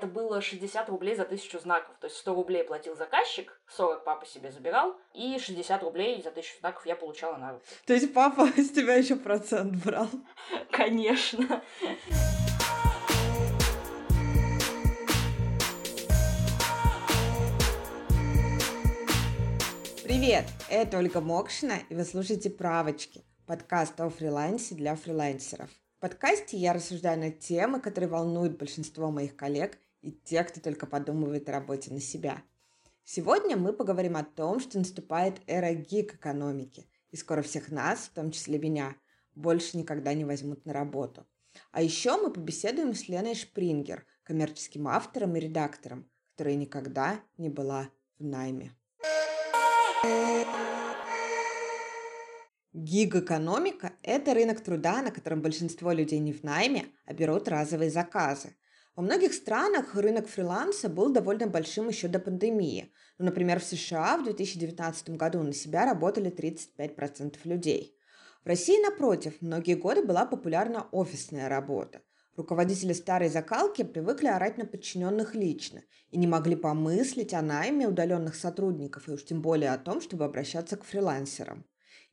Это было 60 рублей за тысячу знаков. То есть 100 рублей платил заказчик, 40 папа себе забирал, и 60 рублей за тысячу знаков я получала на руки. То есть папа с тебя еще процент брал? Конечно. Привет, это Ольга Мокшина, и вы слушаете «Правочки» – подкаст о фрилансе для фрилансеров. В подкасте я рассуждаю на темы, которые волнуют большинство моих коллег – и тех, кто только подумывает о работе на себя. Сегодня мы поговорим о том, что наступает эра гик-экономики, и скоро всех нас, в том числе меня, больше никогда не возьмут на работу. А еще мы побеседуем с Леной Шпрингер, коммерческим автором и редактором, которая никогда не была в найме. Гиг-экономика – это рынок труда, на котором большинство людей не в найме, а берут разовые заказы. Во многих странах рынок фриланса был довольно большим еще до пандемии. Ну, например, в США в 2019 году на себя работали 35% людей. В России, напротив, многие годы была популярна офисная работа. Руководители старой закалки привыкли орать на подчиненных лично и не могли помыслить о найме удаленных сотрудников и уж тем более о том, чтобы обращаться к фрилансерам.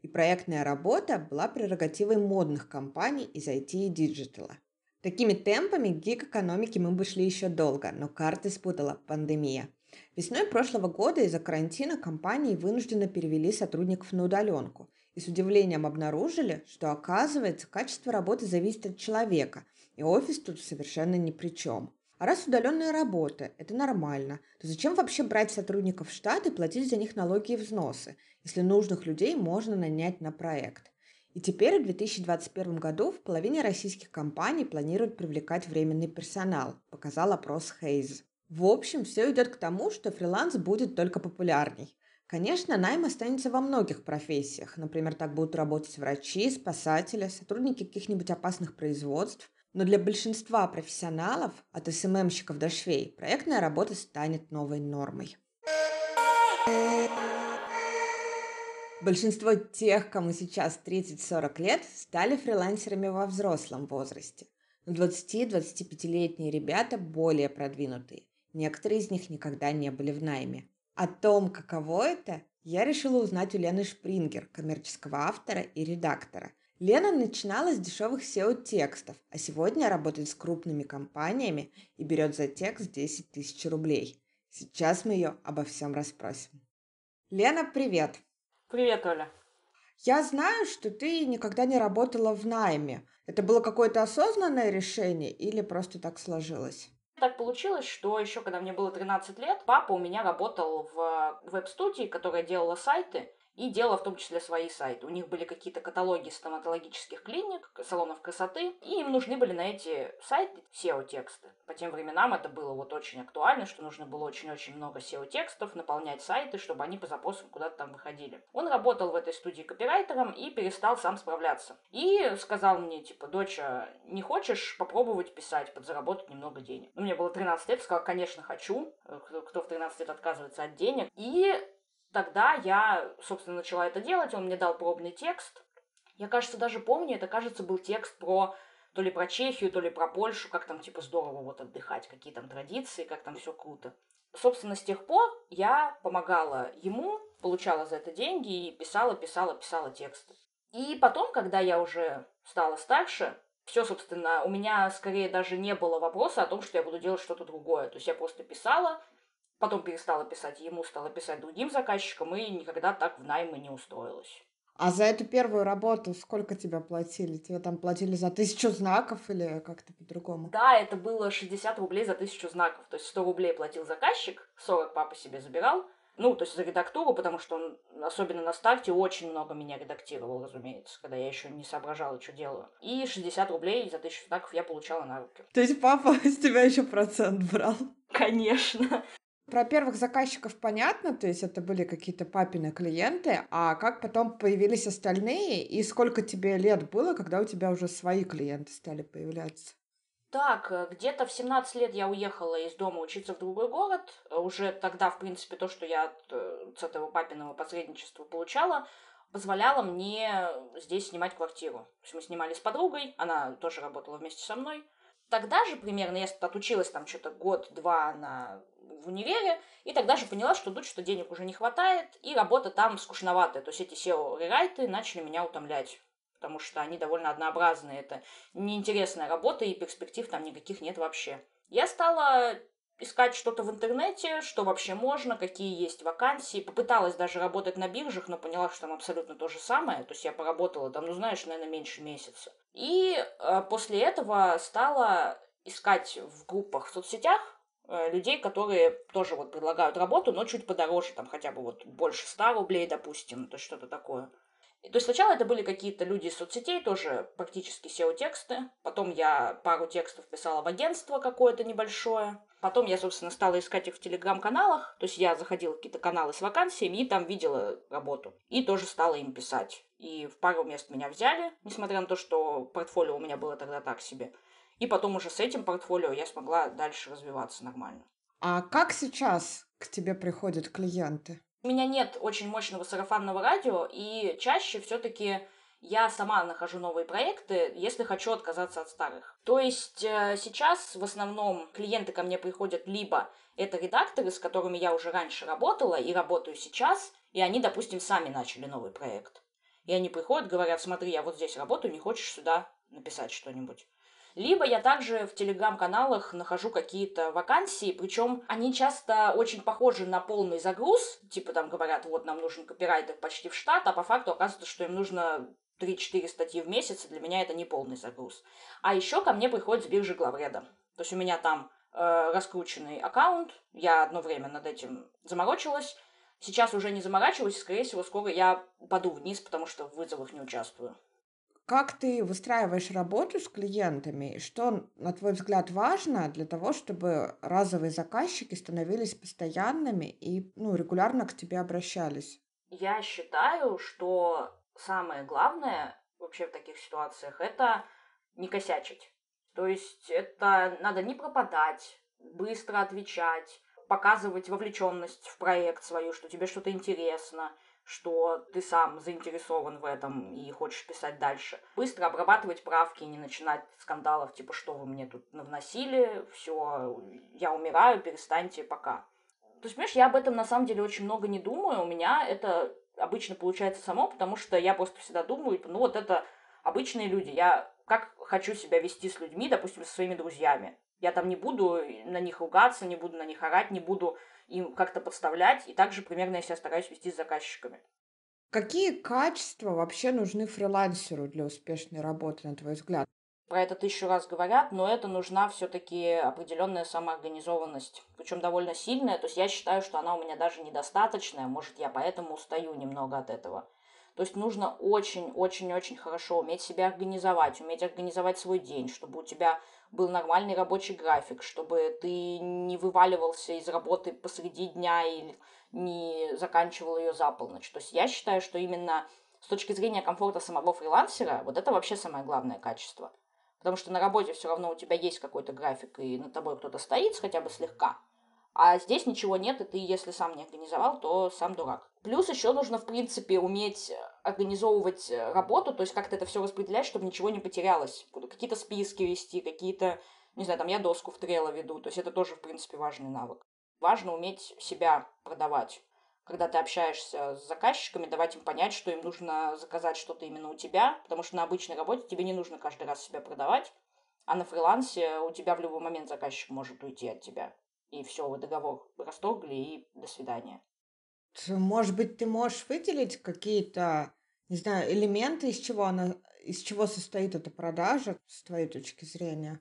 И проектная работа была прерогативой модных компаний из IT и диджитала. Такими темпами гиг-экономики мы бы шли еще долго, но карты спутала пандемия. Весной прошлого года из-за карантина компании вынужденно перевели сотрудников на удаленку и с удивлением обнаружили, что оказывается качество работы зависит от человека, и офис тут совершенно ни при чем. А раз удаленная работа – это нормально, то зачем вообще брать сотрудников в штат и платить за них налоги и взносы, если нужных людей можно нанять на проект? И теперь в 2021 году в половине российских компаний планируют привлекать временный персонал, показал опрос Хейз. В общем, все идет к тому, что фриланс будет только популярней. Конечно, найм останется во многих профессиях. Например, так будут работать врачи, спасатели, сотрудники каких-нибудь опасных производств. Но для большинства профессионалов, от СММщиков до швей, проектная работа станет новой нормой. Большинство тех, кому сейчас 30-40 лет, стали фрилансерами во взрослом возрасте. Но 20-25-летние ребята более продвинутые. Некоторые из них никогда не были в найме. О том, каково это, я решила узнать у Лены Шпрингер, коммерческого автора и редактора. Лена начинала с дешевых SEO-текстов, а сегодня работает с крупными компаниями и берет за текст 10 тысяч рублей. Сейчас мы ее обо всем расспросим. Лена, привет! Привет, Оля. Я знаю, что ты никогда не работала в найме. Это было какое-то осознанное решение или просто так сложилось? Так получилось, что еще когда мне было 13 лет, папа у меня работал в веб-студии, которая делала сайты, и делала в том числе свои сайты. У них были какие-то каталоги стоматологических клиник, салонов красоты, и им нужны были на эти сайты SEO-тексты. По тем временам это было вот очень актуально, что нужно было очень-очень много SEO-текстов, наполнять сайты, чтобы они по запросам куда-то там выходили. Он работал в этой студии копирайтером и перестал сам справляться. И сказал мне, типа, доча, не хочешь попробовать писать, подзаработать немного денег? Ну, мне было 13 лет, сказал, конечно, хочу. Кто в 13 лет отказывается от денег. И Тогда я, собственно, начала это делать, он мне дал пробный текст. Я, кажется, даже помню, это, кажется, был текст про то ли про Чехию, то ли про Польшу, как там, типа, здорово вот отдыхать, какие там традиции, как там все круто. Собственно, с тех пор я помогала ему, получала за это деньги и писала, писала, писала тексты. И потом, когда я уже стала старше, все, собственно, у меня скорее даже не было вопроса о том, что я буду делать что-то другое. То есть я просто писала, Потом перестала писать ему, стала писать другим заказчикам и никогда так в наймы не устроилась. А за эту первую работу сколько тебя платили? Тебе там платили за тысячу знаков или как-то по-другому? Да, это было 60 рублей за тысячу знаков. То есть 100 рублей платил заказчик, 40 папа себе забирал. Ну, то есть за редактуру, потому что он, особенно на старте, очень много меня редактировал, разумеется, когда я еще не соображала, что делаю. И 60 рублей за тысячу знаков я получала на руки. То есть папа с тебя еще процент брал? Конечно. Про первых заказчиков понятно, то есть это были какие-то папины клиенты, а как потом появились остальные, и сколько тебе лет было, когда у тебя уже свои клиенты стали появляться? Так, э, где-то в 17 лет я уехала из дома учиться в другой город. Уже тогда, в принципе, то, что я от, э, с этого папиного посредничества получала, позволяло мне здесь снимать квартиру. То есть мы снимали с подругой, она тоже работала вместе со мной. Тогда же примерно я отучилась там что-то год-два на в универе, и тогда же поняла, что тут что денег уже не хватает, и работа там скучноватая. То есть эти SEO-рерайты начали меня утомлять, потому что они довольно однообразные. Это неинтересная работа, и перспектив там никаких нет вообще. Я стала искать что-то в интернете, что вообще можно, какие есть вакансии. Попыталась даже работать на биржах, но поняла, что там абсолютно то же самое. То есть я поработала там, ну знаешь, наверное, меньше месяца. И э, после этого стала искать в группах в соцсетях людей, которые тоже вот предлагают работу, но чуть подороже, там хотя бы вот больше 100 рублей, допустим, то есть что-то такое. И, то есть сначала это были какие-то люди из соцсетей, тоже практически SEO-тексты. Потом я пару текстов писала в агентство какое-то небольшое. Потом я, собственно, стала искать их в телеграм-каналах. То есть я заходила в какие-то каналы с вакансиями и там видела работу. И тоже стала им писать. И в пару мест меня взяли, несмотря на то, что портфолио у меня было тогда так себе. И потом уже с этим портфолио я смогла дальше развиваться нормально. А как сейчас к тебе приходят клиенты? У меня нет очень мощного сарафанного радио, и чаще все-таки я сама нахожу новые проекты, если хочу отказаться от старых. То есть э, сейчас в основном клиенты ко мне приходят либо это редакторы, с которыми я уже раньше работала и работаю сейчас, и они, допустим, сами начали новый проект. И они приходят, говорят, смотри, я вот здесь работаю, не хочешь сюда написать что-нибудь? Либо я также в телеграм-каналах нахожу какие-то вакансии, причем они часто очень похожи на полный загруз, типа там говорят, вот нам нужен копирайтер почти в штат, а по факту оказывается, что им нужно 3-4 статьи в месяц, и для меня это не полный загруз. А еще ко мне приходит с биржи главреда. То есть у меня там э, раскрученный аккаунт, я одно время над этим заморочилась, сейчас уже не заморачиваюсь, скорее всего, скоро я упаду вниз, потому что в вызовах не участвую. Как ты выстраиваешь работу с клиентами? Что, на твой взгляд, важно для того, чтобы разовые заказчики становились постоянными и ну, регулярно к тебе обращались? Я считаю, что самое главное вообще в таких ситуациях это не косячить. То есть это надо не пропадать, быстро отвечать, показывать вовлеченность в проект свою, что тебе что-то интересно – что ты сам заинтересован в этом и хочешь писать дальше. Быстро обрабатывать правки и не начинать скандалов, типа, что вы мне тут навносили, все, я умираю, перестаньте пока. То есть, понимаешь, я об этом на самом деле очень много не думаю, у меня это обычно получается само, потому что я просто всегда думаю, ну вот это обычные люди, я как хочу себя вести с людьми, допустим, со своими друзьями. Я там не буду на них ругаться, не буду на них орать, не буду им как-то подставлять, и также примерно я себя стараюсь вести с заказчиками. Какие качества вообще нужны фрилансеру для успешной работы, на твой взгляд? Про это тысячу раз говорят, но это нужна все-таки определенная самоорганизованность, причем довольно сильная. То есть я считаю, что она у меня даже недостаточная, может, я поэтому устаю немного от этого. То есть нужно очень-очень-очень хорошо уметь себя организовать, уметь организовать свой день, чтобы у тебя был нормальный рабочий график, чтобы ты не вываливался из работы посреди дня или не заканчивал ее за полночь. То есть я считаю, что именно с точки зрения комфорта самого фрилансера, вот это вообще самое главное качество. Потому что на работе все равно у тебя есть какой-то график, и над тобой кто-то стоит хотя бы слегка. А здесь ничего нет, и ты, если сам не организовал, то сам дурак. Плюс еще нужно, в принципе, уметь организовывать э, работу, то есть как-то это все распределять, чтобы ничего не потерялось. Какие-то списки вести, какие-то, не знаю, там я доску в трело веду, то есть это тоже, в принципе, важный навык. Важно уметь себя продавать. Когда ты общаешься с заказчиками, давать им понять, что им нужно заказать что-то именно у тебя, потому что на обычной работе тебе не нужно каждый раз себя продавать, а на фрилансе у тебя в любой момент заказчик может уйти от тебя. И все, вы договор расторгли, и до свидания. Может быть, ты можешь выделить какие-то, не знаю, элементы, из чего она, из чего состоит эта продажа, с твоей точки зрения?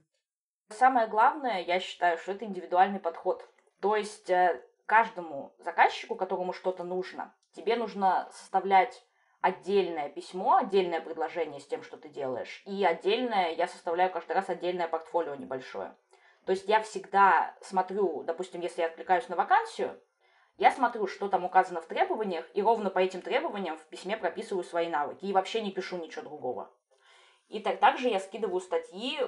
Самое главное, я считаю, что это индивидуальный подход. То есть э, каждому заказчику, которому что-то нужно, тебе нужно составлять отдельное письмо, отдельное предложение с тем, что ты делаешь, и отдельное, я составляю каждый раз отдельное портфолио небольшое. То есть я всегда смотрю, допустим, если я откликаюсь на вакансию, я смотрю, что там указано в требованиях, и ровно по этим требованиям в письме прописываю свои навыки и вообще не пишу ничего другого. И так, также я скидываю статьи,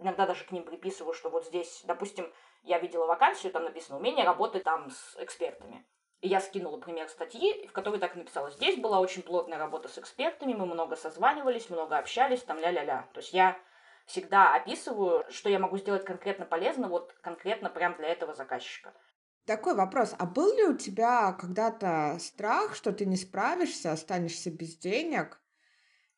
иногда даже к ним приписываю, что вот здесь, допустим, я видела вакансию, там написано «Умение работать там с экспертами». И я скинула пример статьи, в которой так и написала. Здесь была очень плотная работа с экспертами, мы много созванивались, много общались, там ля-ля-ля. То есть я всегда описываю, что я могу сделать конкретно полезно, вот конкретно прям для этого заказчика. Такой вопрос. А был ли у тебя когда-то страх, что ты не справишься, останешься без денег,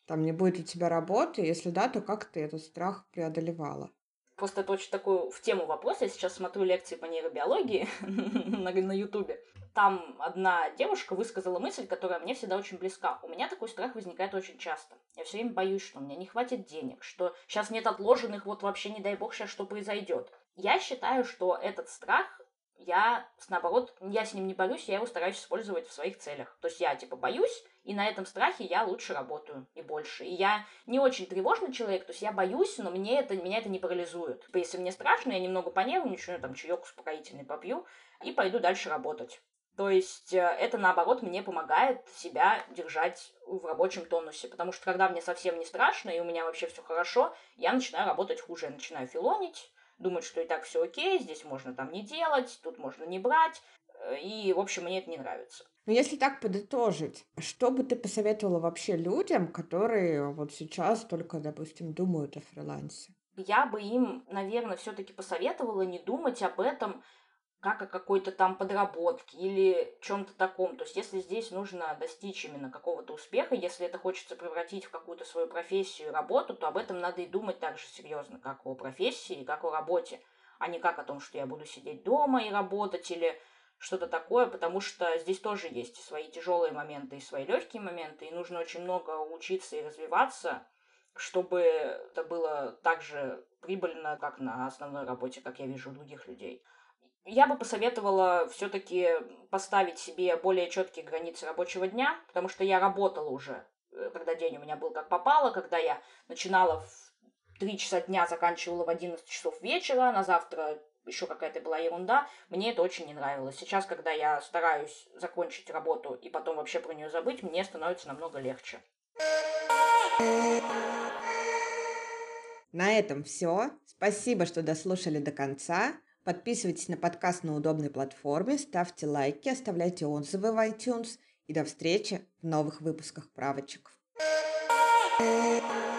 там не будет у тебя работы? Если да, то как ты этот страх преодолевала? Просто это очень такой в тему вопрос. Я сейчас смотрю лекции по нейробиологии на Ютубе. Там одна девушка высказала мысль, которая мне всегда очень близка. У меня такой страх возникает очень часто. Я все время боюсь, что у меня не хватит денег, что сейчас нет отложенных, вот вообще не дай бог сейчас что произойдет. Я считаю, что этот страх я, наоборот, я с ним не борюсь, я его стараюсь использовать в своих целях. То есть я, типа, боюсь, и на этом страхе я лучше работаю и больше. И я не очень тревожный человек, то есть я боюсь, но мне это, меня это не парализует. Типа, если мне страшно, я немного понервничаю, там, чаек успокоительный попью и пойду дальше работать. То есть э, это, наоборот, мне помогает себя держать в рабочем тонусе, потому что когда мне совсем не страшно и у меня вообще все хорошо, я начинаю работать хуже, я начинаю филонить, думать, что и так все окей, здесь можно там не делать, тут можно не брать. Э, и, в общем, мне это не нравится. Но если так подытожить, что бы ты посоветовала вообще людям, которые вот сейчас только, допустим, думают о фрилансе? Я бы им, наверное, все-таки посоветовала не думать об этом как о какой-то там подработке или чем-то таком. То есть, если здесь нужно достичь именно какого-то успеха, если это хочется превратить в какую-то свою профессию и работу, то об этом надо и думать так же серьезно, как о профессии, как о работе, а не как о том, что я буду сидеть дома и работать или что-то такое, потому что здесь тоже есть свои тяжелые моменты и свои легкие моменты, и нужно очень много учиться и развиваться, чтобы это было так же прибыльно, как на основной работе, как я вижу у других людей. Я бы посоветовала все-таки поставить себе более четкие границы рабочего дня, потому что я работала уже, э, когда день у меня был как попало, когда я начинала в 3 часа дня, заканчивала в 11 часов вечера, на завтра еще какая-то была ерунда, мне это очень не нравилось. Сейчас, когда я стараюсь закончить работу и потом вообще про нее забыть, мне становится намного легче. На этом все. Спасибо, что дослушали до конца. Подписывайтесь на подкаст на удобной платформе, ставьте лайки, оставляйте отзывы в iTunes. И до встречи в новых выпусках правочек. thank you